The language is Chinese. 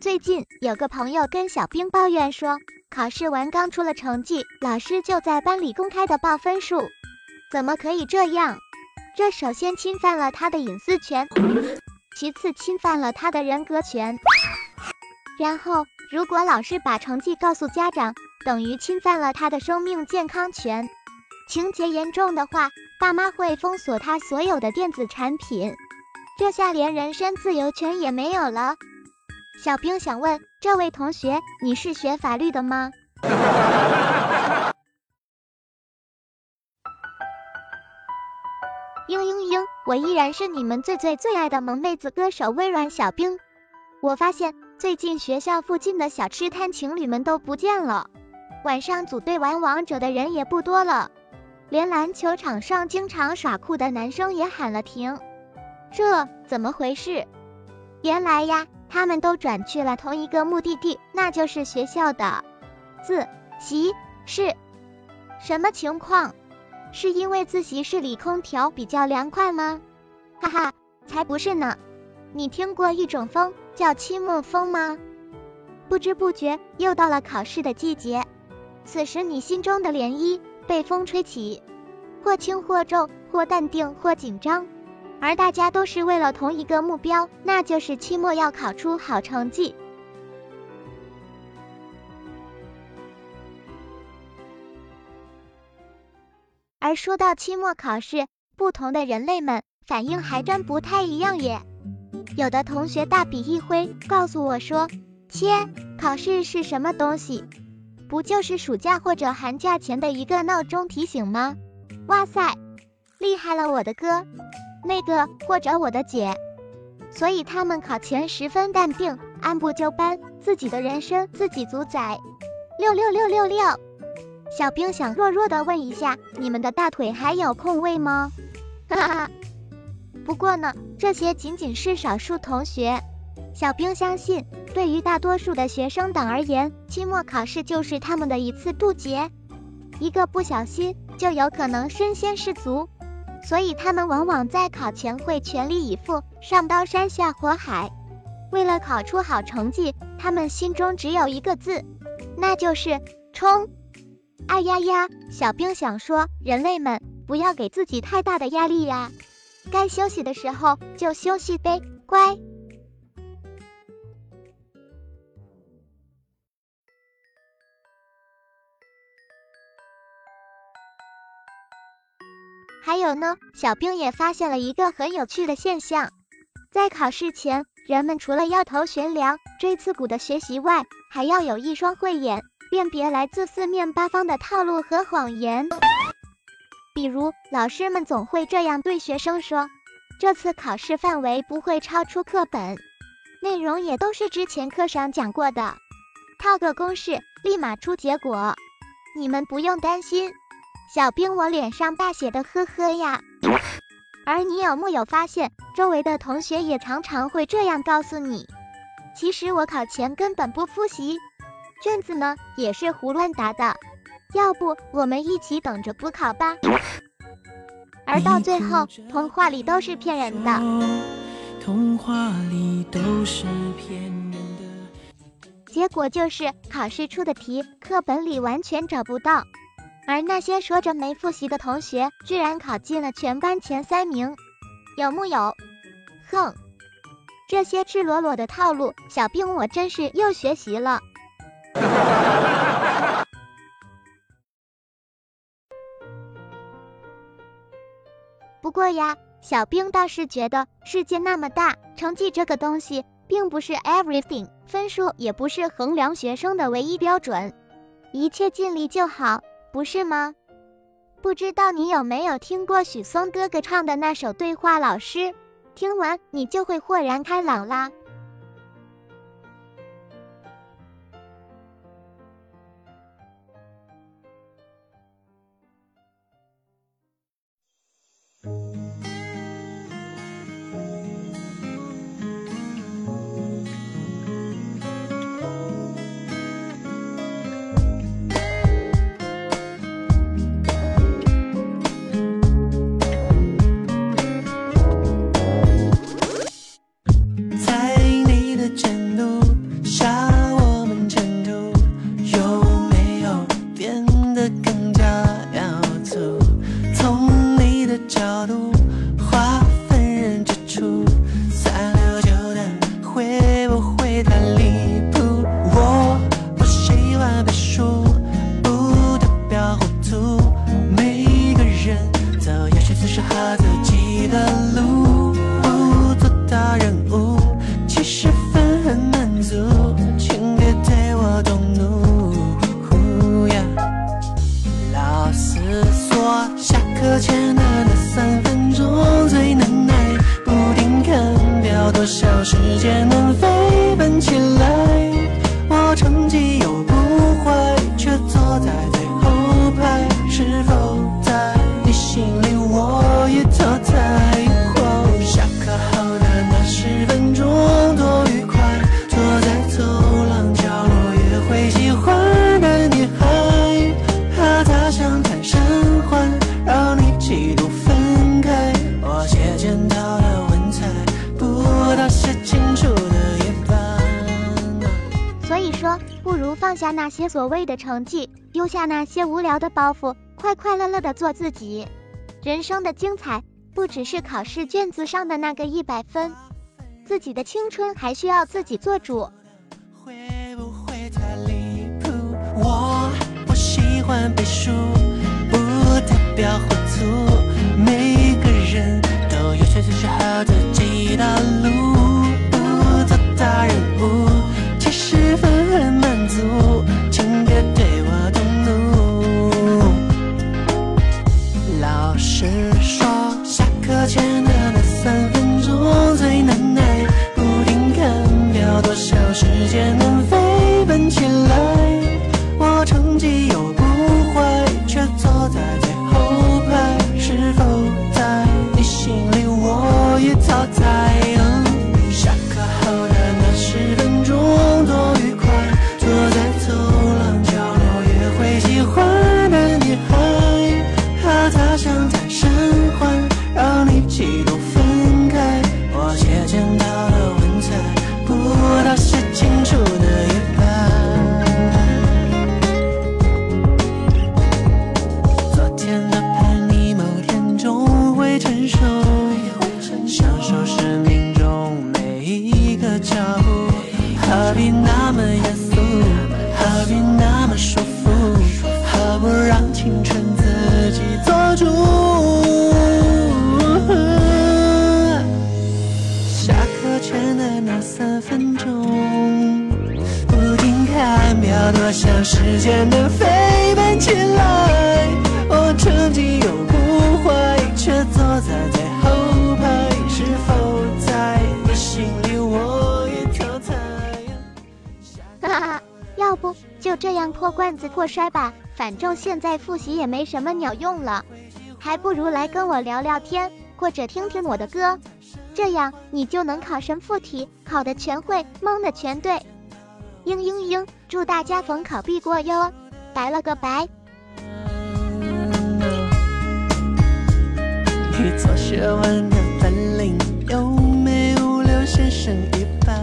最近有个朋友跟小兵抱怨说，考试完刚出了成绩，老师就在班里公开的报分数，怎么可以这样？这首先侵犯了他的隐私权，其次侵犯了他的人格权。然后，如果老师把成绩告诉家长，等于侵犯了他的生命健康权。情节严重的话，爸妈会封锁他所有的电子产品，这下连人身自由权也没有了。小兵想问这位同学，你是学法律的吗？嘤嘤嘤，我依然是你们最最最爱的萌妹子歌手微软小兵。我发现最近学校附近的小吃摊情侣们都不见了，晚上组队玩王者的人也不多了，连篮球场上经常耍酷的男生也喊了停。这怎么回事？原来呀。他们都转去了同一个目的地，那就是学校的自习室。什么情况？是因为自习室里空调比较凉快吗？哈哈，才不是呢！你听过一种风叫期末风吗？不知不觉又到了考试的季节，此时你心中的涟漪被风吹起，或轻或重，或淡定或紧张。而大家都是为了同一个目标，那就是期末要考出好成绩。而说到期末考试，不同的人类们反应还真不太一样耶。有的同学大笔一挥，告诉我说：“切，考试是什么东西？不就是暑假或者寒假前的一个闹钟提醒吗？”哇塞，厉害了我的哥！那个或者我的姐，所以他们考前十分淡定，按部就班，自己的人生自己主宰。六六六六六，小兵想弱弱的问一下，你们的大腿还有空位吗？哈哈，不过呢，这些仅仅是少数同学。小兵相信，对于大多数的学生党而言，期末考试就是他们的一次渡劫，一个不小心就有可能身先士卒。所以他们往往在考前会全力以赴，上刀山下火海。为了考出好成绩，他们心中只有一个字，那就是冲！哎呀呀，小兵想说，人类们不要给自己太大的压力呀，该休息的时候就休息呗，乖。有呢，小兵也发现了一个很有趣的现象，在考试前，人们除了要头悬梁、锥刺股的学习外，还要有一双慧眼，辨别来自四面八方的套路和谎言。比如，老师们总会这样对学生说：“这次考试范围不会超出课本，内容也都是之前课上讲过的，套个公式，立马出结果，你们不用担心。”小兵，我脸上大写的呵呵呀！而你有木有发现，周围的同学也常常会这样告诉你，其实我考前根本不复习，卷子呢也是胡乱答的。要不我们一起等着补考吧？而到最后，童话里都是骗人的。童话里都是骗人的。结果就是考试出的题，课本里完全找不到。而那些说着没复习的同学，居然考进了全班前三名，有木有？哼，这些赤裸裸的套路，小兵我真是又学习了。不过呀，小兵倒是觉得世界那么大，成绩这个东西并不是 everything，分数也不是衡量学生的唯一标准，一切尽力就好。不是吗？不知道你有没有听过许嵩哥哥唱的那首《对话老师》，听完你就会豁然开朗啦。下那些所谓的成绩，丢下那些无聊的包袱，快快乐乐的做自己。人生的精彩，不只是考试卷子上的那个一百分，自己的青春还需要自己做主。会不会太离谱？我不喜欢背书，不代表糊涂。每个人都有选择适合自己的路，老师说，下课前的那多想时间能飞奔起来。我成绩又不坏，却坐在最后排，是否在你心里我也淘汰？哈哈，要不就这样破罐子破摔吧，反正现在复习也没什么鸟用了，还不如来跟我聊聊天，或者听听我的歌，这样你就能考神附体，考的全会，蒙的全对。嘤嘤嘤，祝大家逢考必过哟，拜了个拜。你做学问的本领有没有留先生一半